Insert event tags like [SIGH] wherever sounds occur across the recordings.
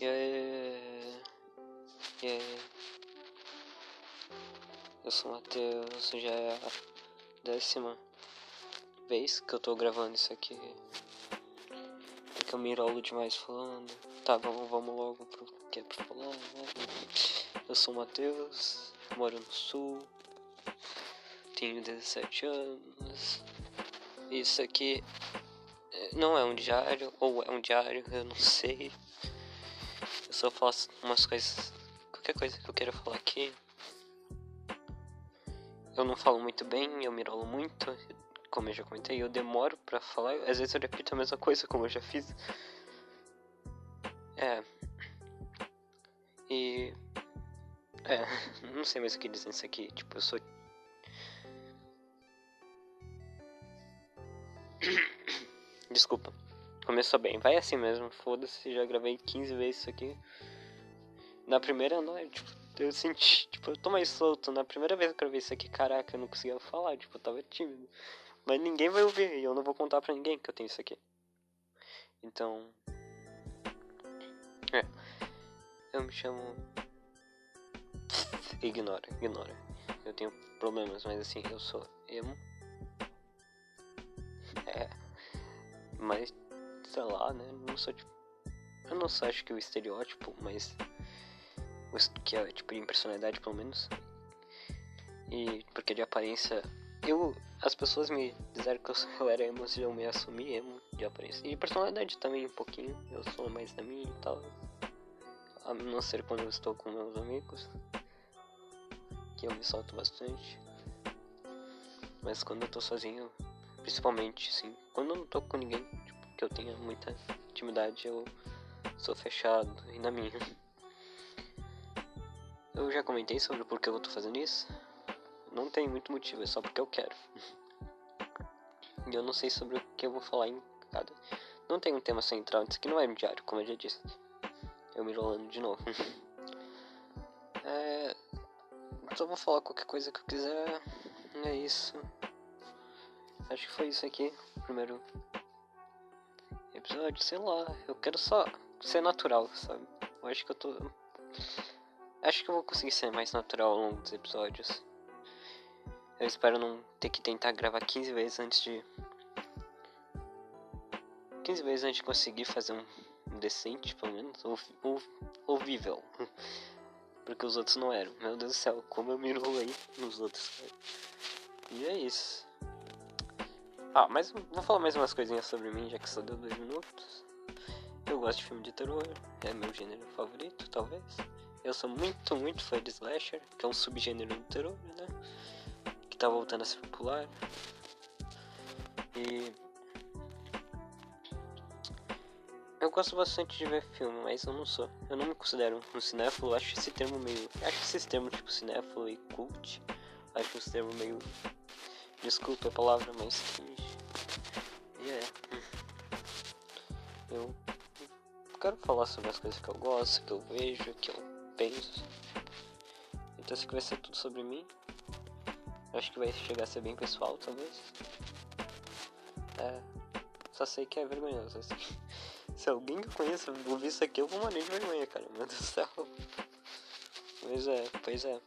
Aí. E aí. Eu sou o Matheus, já é a décima vez que eu tô gravando isso aqui. Porque eu mirolo demais falando. Tá, vamos, vamos logo pro que é pra falar, né? Eu sou o Matheus, moro no sul, tenho 17 anos. Isso aqui não é um diário, ou é um diário, eu não sei. Eu faço umas coisas, qualquer coisa que eu queira falar aqui. Eu não falo muito bem, eu mirolo muito, como eu já comentei, eu demoro pra falar, às vezes eu repito a mesma coisa, como eu já fiz. É. E. É, [LAUGHS] não sei mais o que dizer isso aqui, tipo, eu sou. [COUGHS] Desculpa. Começou bem, vai assim mesmo, foda-se, já gravei 15 vezes isso aqui. Na primeira noite, tipo, eu senti, tipo, eu tô mais solto. Na primeira vez que eu gravei isso aqui, caraca, eu não conseguia falar, tipo, eu tava tímido. Mas ninguém vai ouvir e eu não vou contar pra ninguém que eu tenho isso aqui. Então. É. Eu me chamo. Ignora, ignora. Eu tenho problemas, mas assim, eu sou emo. É. Mas, sei lá, né? Não sou tipo. Eu não só acho que o estereótipo, mas. Que é tipo de personalidade, pelo menos. E porque de aparência. Eu. As pessoas me disseram que eu, [LAUGHS] eu era emo, eu me assumi emo de aparência. E personalidade também um pouquinho. Eu sou mais da minha e tal. A não ser quando eu estou com meus amigos. Que eu me solto bastante. Mas quando eu tô sozinho, principalmente, sim. Quando eu não tô com ninguém, tipo, que eu tenha muita intimidade, eu sou fechado e na minha. Eu já comentei sobre por que eu tô fazendo isso. Não tem muito motivo, é só porque eu quero. E eu não sei sobre o que eu vou falar em cada. Não tem um tema central, isso aqui não é um diário, como eu já disse. Eu me enrolando de novo. [LAUGHS] é. Só vou falar qualquer coisa que eu quiser. É isso. Acho que foi isso aqui. Primeiro episódio, sei lá. Eu quero só ser natural, sabe? Eu acho que eu tô. Acho que eu vou conseguir ser mais natural ao longo dos episódios. Eu espero não ter que tentar gravar 15 vezes antes de. 15 vezes antes de conseguir fazer um decente, pelo menos. Ou, ou, ouvível. Porque os outros não eram. Meu Deus do céu, como eu me enrolei nos outros. E é isso. Ah, mas vou falar mais umas coisinhas sobre mim, já que só deu dois minutos. Eu gosto de filme de terror, é meu gênero favorito, talvez. Eu sou muito, muito fã de slasher, que é um subgênero do terror, né? Que tá voltando a ser popular. E. Eu gosto bastante de ver filme, mas eu não sou. Eu não me considero um cinéfilo, acho esse termo meio. Acho esses termos tipo cinéfilo e cult. Acho esse termo meio. Desculpa a palavra, mas cringe. Eu quero falar sobre as coisas que eu gosto, que eu vejo, que eu penso. Então isso aqui vai ser tudo sobre mim. Acho que vai chegar a ser bem pessoal, talvez. É. Só sei que é vergonhoso. Assim. [LAUGHS] Se alguém que eu conheço ouvir isso aqui, eu vou morrer de vergonha, cara. Meu Deus do céu. Pois é, pois é.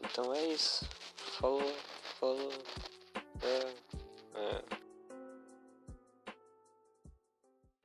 Então é isso. Falou, falou. É, é.